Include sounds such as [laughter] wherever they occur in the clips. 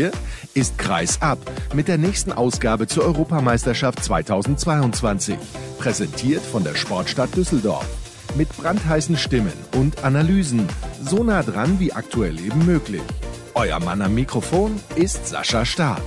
hier ist Kreis ab mit der nächsten Ausgabe zur Europameisterschaft 2022. Präsentiert von der Sportstadt Düsseldorf. Mit brandheißen Stimmen und Analysen. So nah dran wie aktuell eben möglich. Euer Mann am Mikrofon ist Sascha Staat.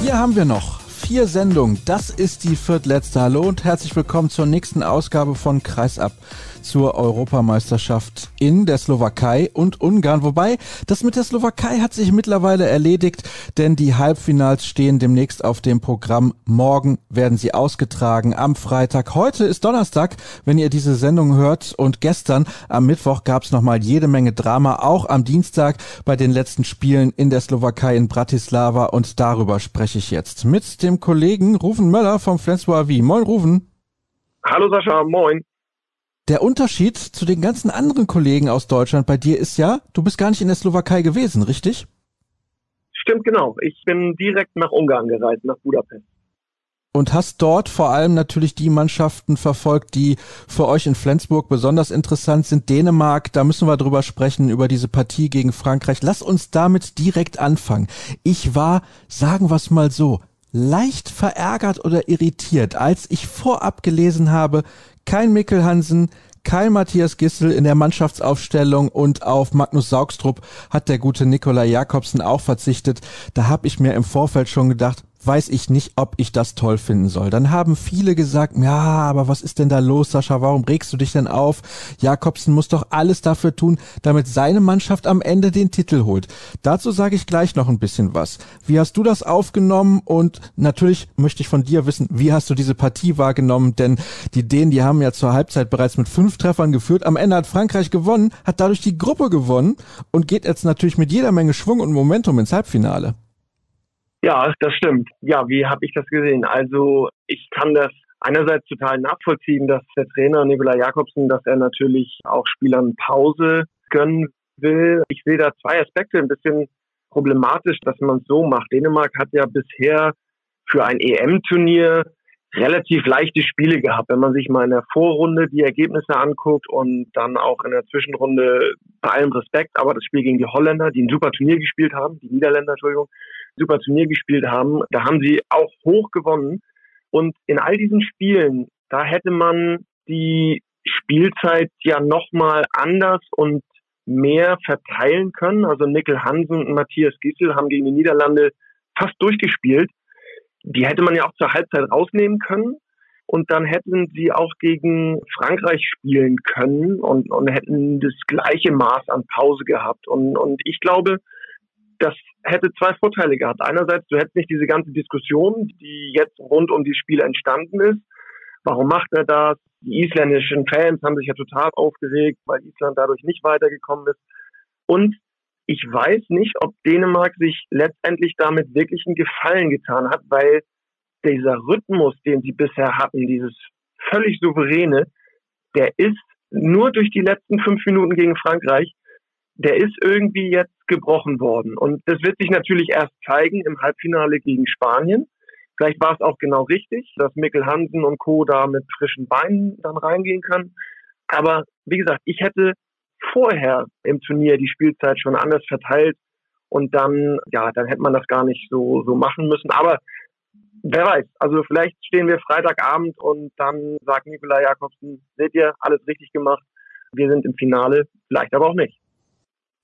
Hier haben wir noch vier Sendungen. Das ist die viertletzte. Hallo und herzlich willkommen zur nächsten Ausgabe von Kreisab zur Europameisterschaft in der Slowakei und Ungarn. Wobei, das mit der Slowakei hat sich mittlerweile erledigt, denn die Halbfinals stehen demnächst auf dem Programm. Morgen werden sie ausgetragen am Freitag. Heute ist Donnerstag, wenn ihr diese Sendung hört. Und gestern am Mittwoch gab es nochmal jede Menge Drama, auch am Dienstag bei den letzten Spielen in der Slowakei in Bratislava. Und darüber spreche ich jetzt mit dem Kollegen Rufen Möller vom Flensburg AV. Moin Rufen. Hallo Sascha, moin. Der Unterschied zu den ganzen anderen Kollegen aus Deutschland bei dir ist ja, du bist gar nicht in der Slowakei gewesen, richtig? Stimmt genau. Ich bin direkt nach Ungarn gereist, nach Budapest. Und hast dort vor allem natürlich die Mannschaften verfolgt, die für euch in Flensburg besonders interessant sind. Dänemark, da müssen wir drüber sprechen, über diese Partie gegen Frankreich. Lass uns damit direkt anfangen. Ich war, sagen wir es mal so, leicht verärgert oder irritiert, als ich vorab gelesen habe, kein Mikkel Hansen, kein Matthias Gissel in der Mannschaftsaufstellung und auf Magnus Saugstrup hat der gute Nikola Jakobsen auch verzichtet. Da habe ich mir im Vorfeld schon gedacht, weiß ich nicht, ob ich das toll finden soll. Dann haben viele gesagt, ja, aber was ist denn da los, Sascha? Warum regst du dich denn auf? Jakobsen muss doch alles dafür tun, damit seine Mannschaft am Ende den Titel holt. Dazu sage ich gleich noch ein bisschen was. Wie hast du das aufgenommen? Und natürlich möchte ich von dir wissen, wie hast du diese Partie wahrgenommen? Denn die Dänen, die haben ja zur Halbzeit bereits mit fünf Treffern geführt. Am Ende hat Frankreich gewonnen, hat dadurch die Gruppe gewonnen und geht jetzt natürlich mit jeder Menge Schwung und Momentum ins Halbfinale. Ja, das stimmt. Ja, wie habe ich das gesehen? Also ich kann das einerseits total nachvollziehen, dass der Trainer Nikola Jakobsen, dass er natürlich auch Spielern Pause gönnen will. Ich sehe da zwei Aspekte ein bisschen problematisch, dass man es so macht. Dänemark hat ja bisher für ein EM-Turnier relativ leichte Spiele gehabt. Wenn man sich mal in der Vorrunde die Ergebnisse anguckt und dann auch in der Zwischenrunde bei allem Respekt, aber das Spiel gegen die Holländer, die ein super Turnier gespielt haben, die Niederländer, Entschuldigung, super Turnier gespielt haben. Da haben sie auch hoch gewonnen. Und in all diesen Spielen, da hätte man die Spielzeit ja nochmal anders und mehr verteilen können. Also Nickel Hansen und Matthias Gissel haben gegen die Niederlande fast durchgespielt. Die hätte man ja auch zur Halbzeit rausnehmen können. Und dann hätten sie auch gegen Frankreich spielen können und, und hätten das gleiche Maß an Pause gehabt. Und, und ich glaube, das hätte zwei Vorteile gehabt. Einerseits, du hättest nicht diese ganze Diskussion, die jetzt rund um die Spiele entstanden ist. Warum macht er das? Die isländischen Fans haben sich ja total aufgeregt, weil Island dadurch nicht weitergekommen ist. Und ich weiß nicht, ob Dänemark sich letztendlich damit wirklich einen Gefallen getan hat, weil dieser Rhythmus, den sie bisher hatten, dieses völlig souveräne, der ist nur durch die letzten fünf Minuten gegen Frankreich der ist irgendwie jetzt gebrochen worden. Und das wird sich natürlich erst zeigen im Halbfinale gegen Spanien. Vielleicht war es auch genau richtig, dass Mikkel Hansen und Co. da mit frischen Beinen dann reingehen können. Aber wie gesagt, ich hätte vorher im Turnier die Spielzeit schon anders verteilt und dann, ja, dann hätte man das gar nicht so, so machen müssen. Aber wer weiß, also vielleicht stehen wir Freitagabend und dann sagt Nikola Jakobsen, seht ihr, alles richtig gemacht. Wir sind im Finale, vielleicht aber auch nicht.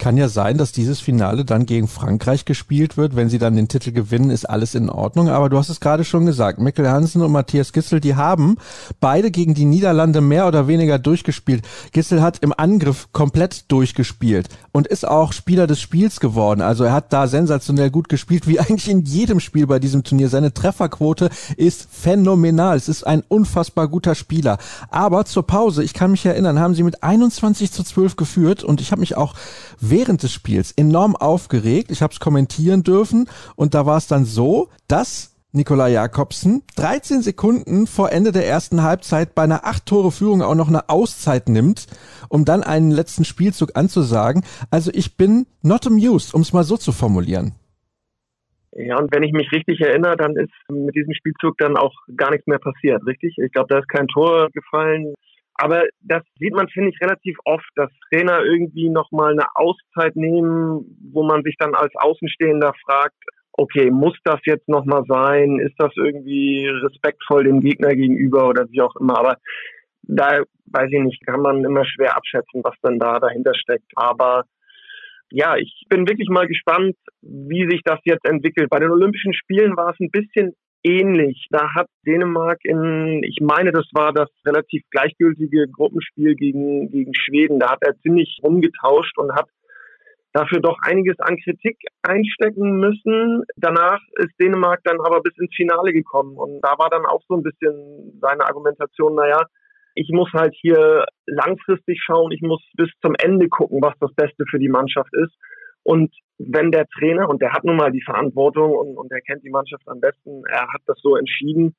Kann ja sein, dass dieses Finale dann gegen Frankreich gespielt wird. Wenn sie dann den Titel gewinnen, ist alles in Ordnung. Aber du hast es gerade schon gesagt. Mikkel Hansen und Matthias Gissel, die haben beide gegen die Niederlande mehr oder weniger durchgespielt. Gissel hat im Angriff komplett durchgespielt und ist auch Spieler des Spiels geworden. Also er hat da sensationell gut gespielt, wie eigentlich in jedem Spiel bei diesem Turnier. Seine Trefferquote ist phänomenal. Es ist ein unfassbar guter Spieler. Aber zur Pause, ich kann mich erinnern, haben sie mit 21 zu 12 geführt und ich habe mich auch während des Spiels enorm aufgeregt. Ich habe es kommentieren dürfen und da war es dann so, dass Nikolai Jakobsen 13 Sekunden vor Ende der ersten Halbzeit bei einer acht Tore Führung auch noch eine Auszeit nimmt, um dann einen letzten Spielzug anzusagen. Also ich bin not amused, um es mal so zu formulieren. Ja, und wenn ich mich richtig erinnere, dann ist mit diesem Spielzug dann auch gar nichts mehr passiert, richtig? Ich glaube, da ist kein Tor gefallen. Aber das sieht man, finde ich, relativ oft, dass Trainer irgendwie nochmal eine Auszeit nehmen, wo man sich dann als Außenstehender fragt, okay, muss das jetzt nochmal sein? Ist das irgendwie respektvoll dem Gegner gegenüber oder wie auch immer? Aber da weiß ich nicht, kann man immer schwer abschätzen, was dann da dahinter steckt. Aber ja, ich bin wirklich mal gespannt, wie sich das jetzt entwickelt. Bei den Olympischen Spielen war es ein bisschen ähnlich. Da hat Dänemark in, ich meine, das war das relativ gleichgültige Gruppenspiel gegen, gegen Schweden. Da hat er ziemlich rumgetauscht und hat dafür doch einiges an Kritik einstecken müssen. Danach ist Dänemark dann aber bis ins Finale gekommen und da war dann auch so ein bisschen seine Argumentation, naja, ich muss halt hier langfristig schauen, ich muss bis zum Ende gucken, was das Beste für die Mannschaft ist. Und wenn der Trainer, und der hat nun mal die Verantwortung und, und er kennt die Mannschaft am besten, er hat das so entschieden,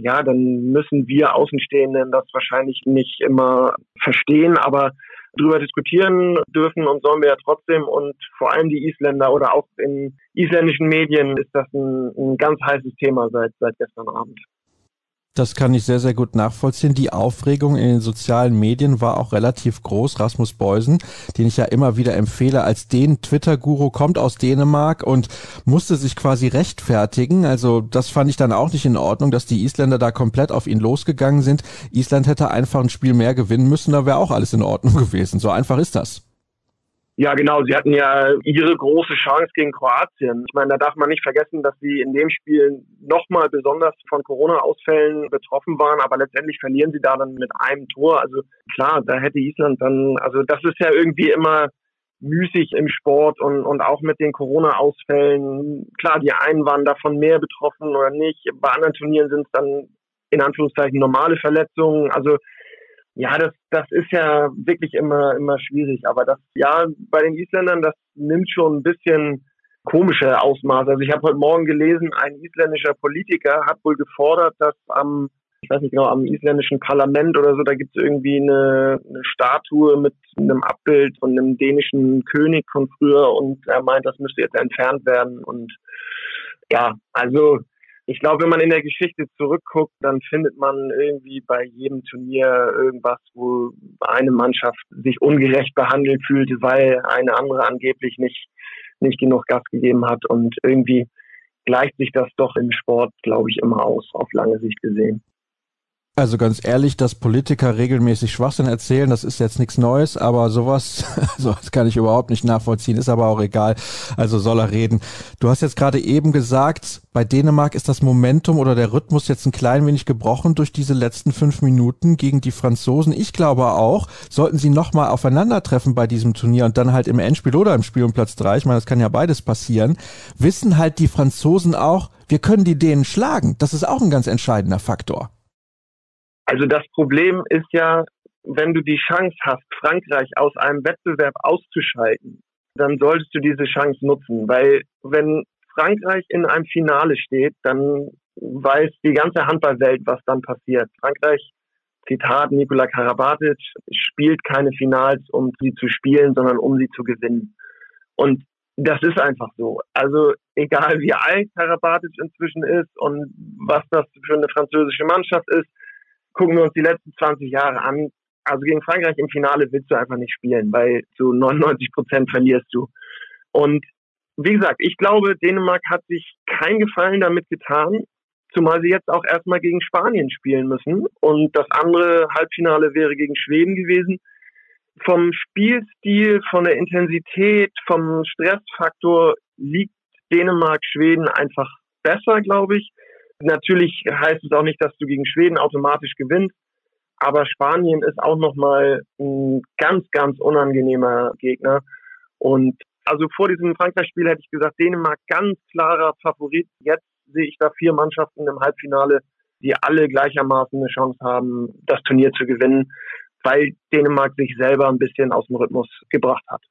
ja, dann müssen wir Außenstehenden das wahrscheinlich nicht immer verstehen, aber drüber diskutieren dürfen und sollen wir ja trotzdem. Und vor allem die Isländer oder auch in isländischen Medien ist das ein, ein ganz heißes Thema seit, seit gestern Abend. Das kann ich sehr, sehr gut nachvollziehen. Die Aufregung in den sozialen Medien war auch relativ groß. Rasmus Beusen, den ich ja immer wieder empfehle als den Twitter-Guru, kommt aus Dänemark und musste sich quasi rechtfertigen. Also das fand ich dann auch nicht in Ordnung, dass die Isländer da komplett auf ihn losgegangen sind. Island hätte einfach ein Spiel mehr gewinnen müssen, da wäre auch alles in Ordnung [laughs] gewesen. So einfach ist das. Ja, genau. Sie hatten ja ihre große Chance gegen Kroatien. Ich meine, da darf man nicht vergessen, dass sie in dem Spiel nochmal besonders von Corona-Ausfällen betroffen waren, aber letztendlich verlieren sie da dann mit einem Tor. Also klar, da hätte Island dann, also das ist ja irgendwie immer müßig im Sport und, und auch mit den Corona-Ausfällen. Klar, die einen waren davon mehr betroffen oder nicht. Bei anderen Turnieren sind es dann in Anführungszeichen normale Verletzungen. Also ja, das, das ist ja wirklich immer, immer schwierig. Aber das, ja, bei den Isländern, das nimmt schon ein bisschen komische Ausmaße. Also ich habe heute Morgen gelesen, ein isländischer Politiker hat wohl gefordert, dass am, ich weiß nicht genau, am isländischen Parlament oder so, da gibt es irgendwie eine, eine Statue mit einem Abbild von einem dänischen König von früher und er meint, das müsste jetzt entfernt werden. Und ja, also ich glaube, wenn man in der Geschichte zurückguckt, dann findet man irgendwie bei jedem Turnier irgendwas, wo eine Mannschaft sich ungerecht behandelt fühlte, weil eine andere angeblich nicht, nicht genug Gas gegeben hat. Und irgendwie gleicht sich das doch im Sport, glaube ich, immer aus, auf lange Sicht gesehen. Also ganz ehrlich, dass Politiker regelmäßig Schwachsinn erzählen, das ist jetzt nichts Neues, aber sowas, [laughs] sowas kann ich überhaupt nicht nachvollziehen, ist aber auch egal. Also soll er reden. Du hast jetzt gerade eben gesagt, bei Dänemark ist das Momentum oder der Rhythmus jetzt ein klein wenig gebrochen durch diese letzten fünf Minuten gegen die Franzosen. Ich glaube auch, sollten sie nochmal aufeinandertreffen bei diesem Turnier und dann halt im Endspiel oder im Spiel um Platz drei, ich meine, das kann ja beides passieren, wissen halt die Franzosen auch, wir können die Dänen schlagen. Das ist auch ein ganz entscheidender Faktor. Also das Problem ist ja, wenn du die Chance hast, Frankreich aus einem Wettbewerb auszuschalten, dann solltest du diese Chance nutzen, weil wenn Frankreich in einem Finale steht, dann weiß die ganze Handballwelt, was dann passiert. Frankreich, Zitat Nikola Karabatic, spielt keine Finals, um sie zu spielen, sondern um sie zu gewinnen. Und das ist einfach so. Also egal wie alt Karabatic inzwischen ist und was das für eine französische Mannschaft ist, gucken wir uns die letzten 20 Jahre an. Also gegen Frankreich im Finale willst du einfach nicht spielen, weil zu 99 Prozent verlierst du. Und wie gesagt, ich glaube, Dänemark hat sich keinen Gefallen damit getan, zumal sie jetzt auch erstmal gegen Spanien spielen müssen. Und das andere Halbfinale wäre gegen Schweden gewesen. Vom Spielstil, von der Intensität, vom Stressfaktor liegt Dänemark Schweden einfach besser, glaube ich. Natürlich heißt es auch nicht, dass du gegen Schweden automatisch gewinnst, aber Spanien ist auch nochmal ein ganz, ganz unangenehmer Gegner. Und also vor diesem Frankreich-Spiel hätte ich gesagt, Dänemark ganz klarer Favorit. Jetzt sehe ich da vier Mannschaften im Halbfinale, die alle gleichermaßen eine Chance haben, das Turnier zu gewinnen, weil Dänemark sich selber ein bisschen aus dem Rhythmus gebracht hat.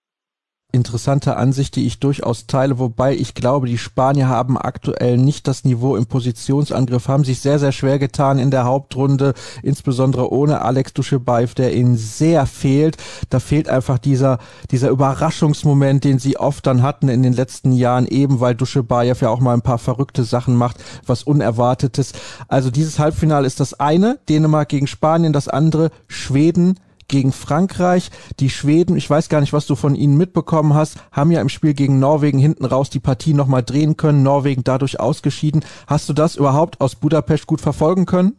Interessante Ansicht, die ich durchaus teile, wobei ich glaube, die Spanier haben aktuell nicht das Niveau im Positionsangriff, haben sich sehr, sehr schwer getan in der Hauptrunde, insbesondere ohne Alex Duschebaev, der ihnen sehr fehlt. Da fehlt einfach dieser, dieser Überraschungsmoment, den sie oft dann hatten in den letzten Jahren, eben weil Duschebaev ja auch mal ein paar verrückte Sachen macht, was Unerwartetes. Also dieses Halbfinale ist das eine, Dänemark gegen Spanien, das andere Schweden gegen Frankreich. Die Schweden, ich weiß gar nicht, was du von ihnen mitbekommen hast, haben ja im Spiel gegen Norwegen hinten raus die Partie nochmal drehen können. Norwegen dadurch ausgeschieden. Hast du das überhaupt aus Budapest gut verfolgen können?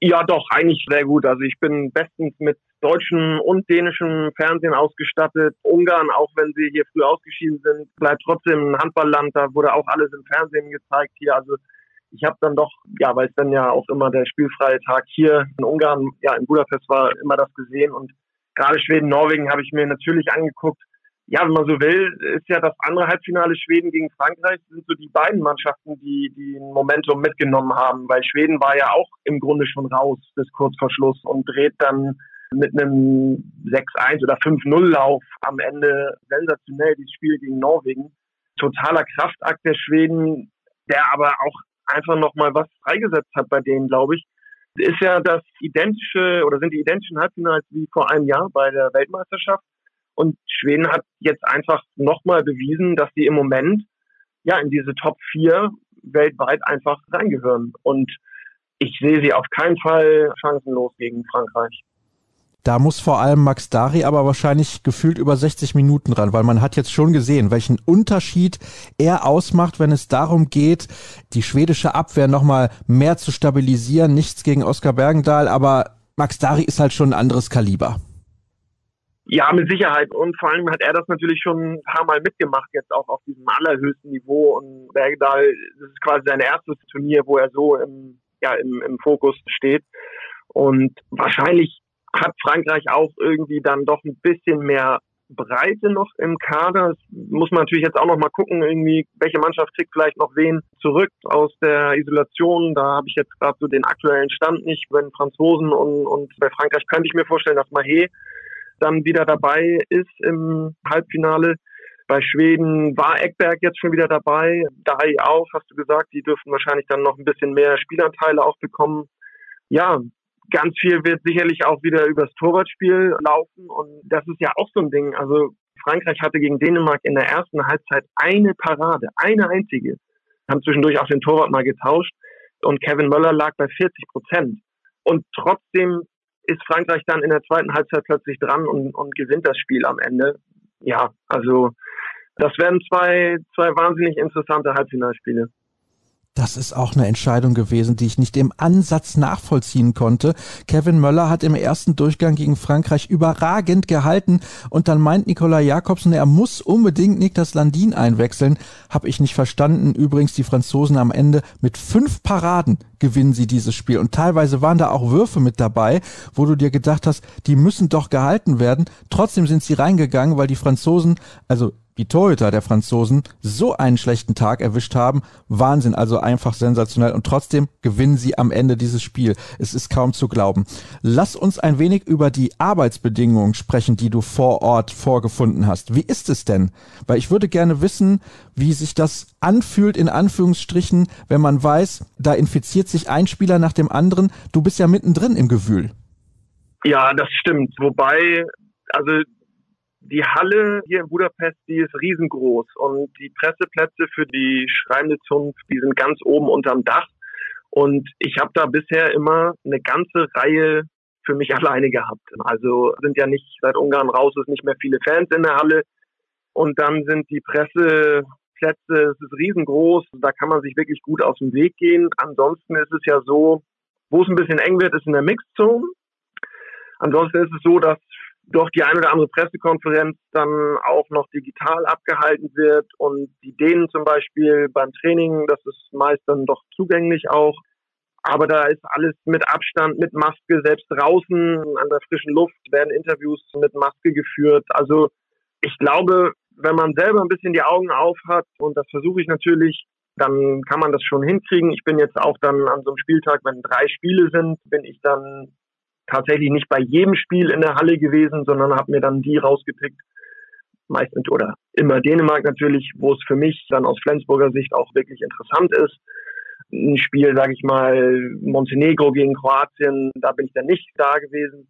Ja, doch, eigentlich sehr gut. Also ich bin bestens mit deutschen und dänischen Fernsehen ausgestattet. Ungarn, auch wenn sie hier früh ausgeschieden sind, bleibt trotzdem ein Handballland. Da wurde auch alles im Fernsehen gezeigt hier. Also ich habe dann doch, ja, weil es dann ja auch immer der spielfreie Tag hier in Ungarn, ja, in Budapest war, immer das gesehen und gerade Schweden, Norwegen habe ich mir natürlich angeguckt. Ja, wenn man so will, ist ja das andere Halbfinale Schweden gegen Frankreich, sind so die beiden Mannschaften, die, die ein Momentum mitgenommen haben, weil Schweden war ja auch im Grunde schon raus bis kurz vor Schluss und dreht dann mit einem 6-1 oder 5-0-Lauf am Ende sensationell dieses Spiel gegen Norwegen. Totaler Kraftakt der Schweden, der aber auch einfach nochmal was freigesetzt hat bei denen, glaube ich. Ist ja das identische oder sind die identischen Halbfinals wie vor einem Jahr bei der Weltmeisterschaft. Und Schweden hat jetzt einfach nochmal bewiesen, dass sie im Moment ja in diese Top 4 weltweit einfach reingehören. Und ich sehe sie auf keinen Fall chancenlos gegen Frankreich. Da muss vor allem Max Dari aber wahrscheinlich gefühlt über 60 Minuten ran, weil man hat jetzt schon gesehen, welchen Unterschied er ausmacht, wenn es darum geht, die schwedische Abwehr nochmal mehr zu stabilisieren. Nichts gegen Oskar Bergendahl, aber Max Dari ist halt schon ein anderes Kaliber. Ja, mit Sicherheit. Und vor allem hat er das natürlich schon ein paar Mal mitgemacht, jetzt auch auf diesem allerhöchsten Niveau. Und Bergdahl, das ist quasi sein erstes Turnier, wo er so im, ja, im, im Fokus steht. Und wahrscheinlich hat Frankreich auch irgendwie dann doch ein bisschen mehr Breite noch im Kader. Das muss man natürlich jetzt auch noch mal gucken, irgendwie, welche Mannschaft kriegt vielleicht noch wen zurück aus der Isolation. Da habe ich jetzt gerade so den aktuellen Stand nicht. Wenn Franzosen und, und bei Frankreich könnte ich mir vorstellen, dass Mahé dann wieder dabei ist im Halbfinale. Bei Schweden war Eckberg jetzt schon wieder dabei. Dahi auch, hast du gesagt. Die dürften wahrscheinlich dann noch ein bisschen mehr Spielanteile auch bekommen. Ja, Ganz viel wird sicherlich auch wieder übers Torwartspiel laufen und das ist ja auch so ein Ding. Also Frankreich hatte gegen Dänemark in der ersten Halbzeit eine Parade, eine einzige. Haben zwischendurch auch den Torwart mal getauscht und Kevin Möller lag bei 40 Prozent. Und trotzdem ist Frankreich dann in der zweiten Halbzeit plötzlich dran und, und gewinnt das Spiel am Ende. Ja, also das werden zwei, zwei wahnsinnig interessante Halbfinalspiele. Das ist auch eine Entscheidung gewesen, die ich nicht im Ansatz nachvollziehen konnte. Kevin Möller hat im ersten Durchgang gegen Frankreich überragend gehalten und dann meint Nikolai Jakobsen, er muss unbedingt Niklas Landin einwechseln. Hab ich nicht verstanden. Übrigens die Franzosen am Ende mit fünf Paraden gewinnen sie dieses Spiel und teilweise waren da auch Würfe mit dabei, wo du dir gedacht hast, die müssen doch gehalten werden. Trotzdem sind sie reingegangen, weil die Franzosen, also die Torhüter der Franzosen so einen schlechten Tag erwischt haben. Wahnsinn, also einfach sensationell. Und trotzdem gewinnen sie am Ende dieses Spiel. Es ist kaum zu glauben. Lass uns ein wenig über die Arbeitsbedingungen sprechen, die du vor Ort vorgefunden hast. Wie ist es denn? Weil ich würde gerne wissen, wie sich das anfühlt, in Anführungsstrichen, wenn man weiß, da infiziert sich ein Spieler nach dem anderen. Du bist ja mittendrin im Gewühl. Ja, das stimmt. Wobei, also die Halle hier in Budapest, die ist riesengroß und die Presseplätze für die schreibende Zunft, die sind ganz oben unterm Dach. Und ich habe da bisher immer eine ganze Reihe für mich [laughs] alleine gehabt. Also sind ja nicht seit Ungarn raus, ist nicht mehr viele Fans in der Halle. Und dann sind die Presseplätze, es ist riesengroß, da kann man sich wirklich gut aus dem Weg gehen. Ansonsten ist es ja so, wo es ein bisschen eng wird, ist in der Mixzone. Ansonsten ist es so, dass doch die eine oder andere Pressekonferenz dann auch noch digital abgehalten wird und die Dänen zum Beispiel beim Training, das ist meist dann doch zugänglich auch. Aber da ist alles mit Abstand, mit Maske, selbst draußen an der frischen Luft werden Interviews mit Maske geführt. Also ich glaube, wenn man selber ein bisschen die Augen auf hat, und das versuche ich natürlich, dann kann man das schon hinkriegen. Ich bin jetzt auch dann an so einem Spieltag, wenn drei Spiele sind, bin ich dann tatsächlich nicht bei jedem Spiel in der Halle gewesen, sondern habe mir dann die rausgepickt, meistens oder immer Dänemark natürlich, wo es für mich dann aus Flensburger Sicht auch wirklich interessant ist. Ein Spiel, sage ich mal, Montenegro gegen Kroatien, da bin ich dann nicht da gewesen.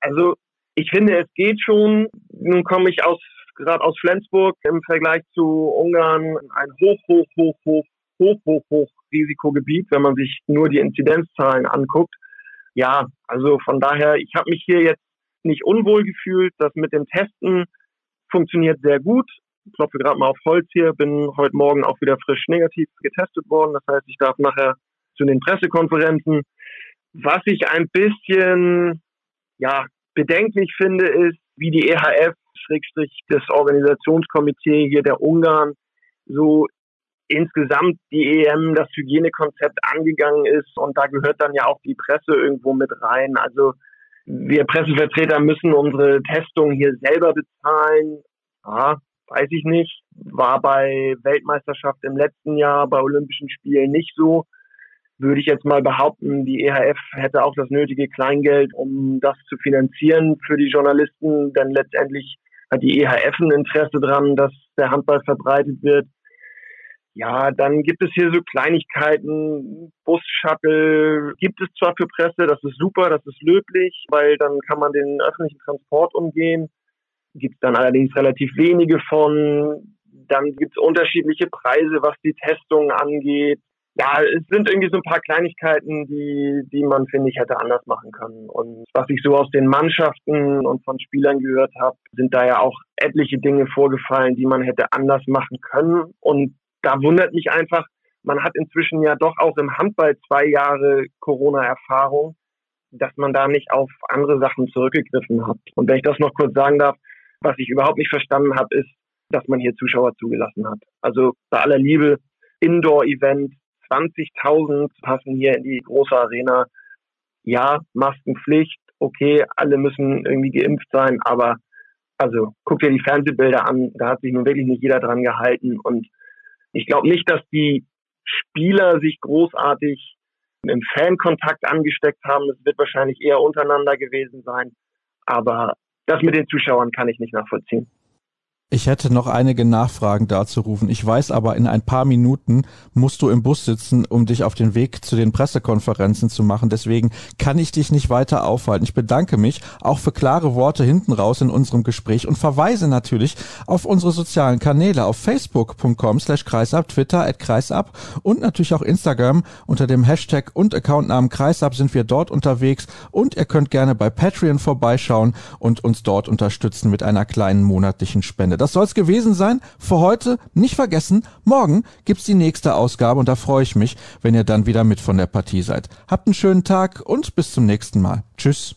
Also ich finde, es geht schon. Nun komme ich aus gerade aus Flensburg im Vergleich zu Ungarn ein hoch, hoch, hoch, hoch, hoch, hoch, hoch Risikogebiet, wenn man sich nur die Inzidenzzahlen anguckt. Ja, also von daher, ich habe mich hier jetzt nicht unwohl gefühlt. Das mit dem Testen funktioniert sehr gut. Ich klopfe gerade mal auf Holz hier, bin heute Morgen auch wieder frisch negativ getestet worden. Das heißt, ich darf nachher zu den Pressekonferenzen. Was ich ein bisschen ja, bedenklich finde, ist, wie die EHF, Schrägstrich das Organisationskomitee hier der Ungarn, so insgesamt die EM, das Hygienekonzept angegangen ist. Und da gehört dann ja auch die Presse irgendwo mit rein. Also wir Pressevertreter müssen unsere Testung hier selber bezahlen. Ja, weiß ich nicht. War bei Weltmeisterschaft im letzten Jahr, bei Olympischen Spielen nicht so. Würde ich jetzt mal behaupten, die EHF hätte auch das nötige Kleingeld, um das zu finanzieren für die Journalisten, denn letztendlich hat die EHF ein Interesse dran, dass der Handball verbreitet wird. Ja, dann gibt es hier so Kleinigkeiten, Bus-Shuttle gibt es zwar für Presse, das ist super, das ist löblich, weil dann kann man den öffentlichen Transport umgehen. Gibt es dann allerdings relativ wenige von. Dann gibt es unterschiedliche Preise, was die Testung angeht. Ja, es sind irgendwie so ein paar Kleinigkeiten, die, die man, finde ich, hätte anders machen können. Und was ich so aus den Mannschaften und von Spielern gehört habe, sind da ja auch etliche Dinge vorgefallen, die man hätte anders machen können. Und da wundert mich einfach, man hat inzwischen ja doch auch im Handball zwei Jahre Corona-Erfahrung, dass man da nicht auf andere Sachen zurückgegriffen hat. Und wenn ich das noch kurz sagen darf, was ich überhaupt nicht verstanden habe, ist, dass man hier Zuschauer zugelassen hat. Also bei aller Liebe, Indoor-Event, 20.000 passen hier in die große Arena. Ja, Maskenpflicht, okay, alle müssen irgendwie geimpft sein, aber also guck dir die Fernsehbilder an, da hat sich nun wirklich nicht jeder dran gehalten und ich glaube nicht, dass die Spieler sich großartig im Fankontakt angesteckt haben. Es wird wahrscheinlich eher untereinander gewesen sein. Aber das mit den Zuschauern kann ich nicht nachvollziehen. Ich hätte noch einige Nachfragen dazu rufen. Ich weiß aber, in ein paar Minuten musst du im Bus sitzen, um dich auf den Weg zu den Pressekonferenzen zu machen. Deswegen kann ich dich nicht weiter aufhalten. Ich bedanke mich auch für klare Worte hinten raus in unserem Gespräch und verweise natürlich auf unsere sozialen Kanäle auf facebook.com slash kreisab, Twitter at kreisab und natürlich auch Instagram unter dem Hashtag und Accountnamen kreisab sind wir dort unterwegs und ihr könnt gerne bei Patreon vorbeischauen und uns dort unterstützen mit einer kleinen monatlichen Spende. Das soll's gewesen sein für heute. Nicht vergessen, morgen gibt's die nächste Ausgabe und da freue ich mich, wenn ihr dann wieder mit von der Partie seid. Habt einen schönen Tag und bis zum nächsten Mal. Tschüss.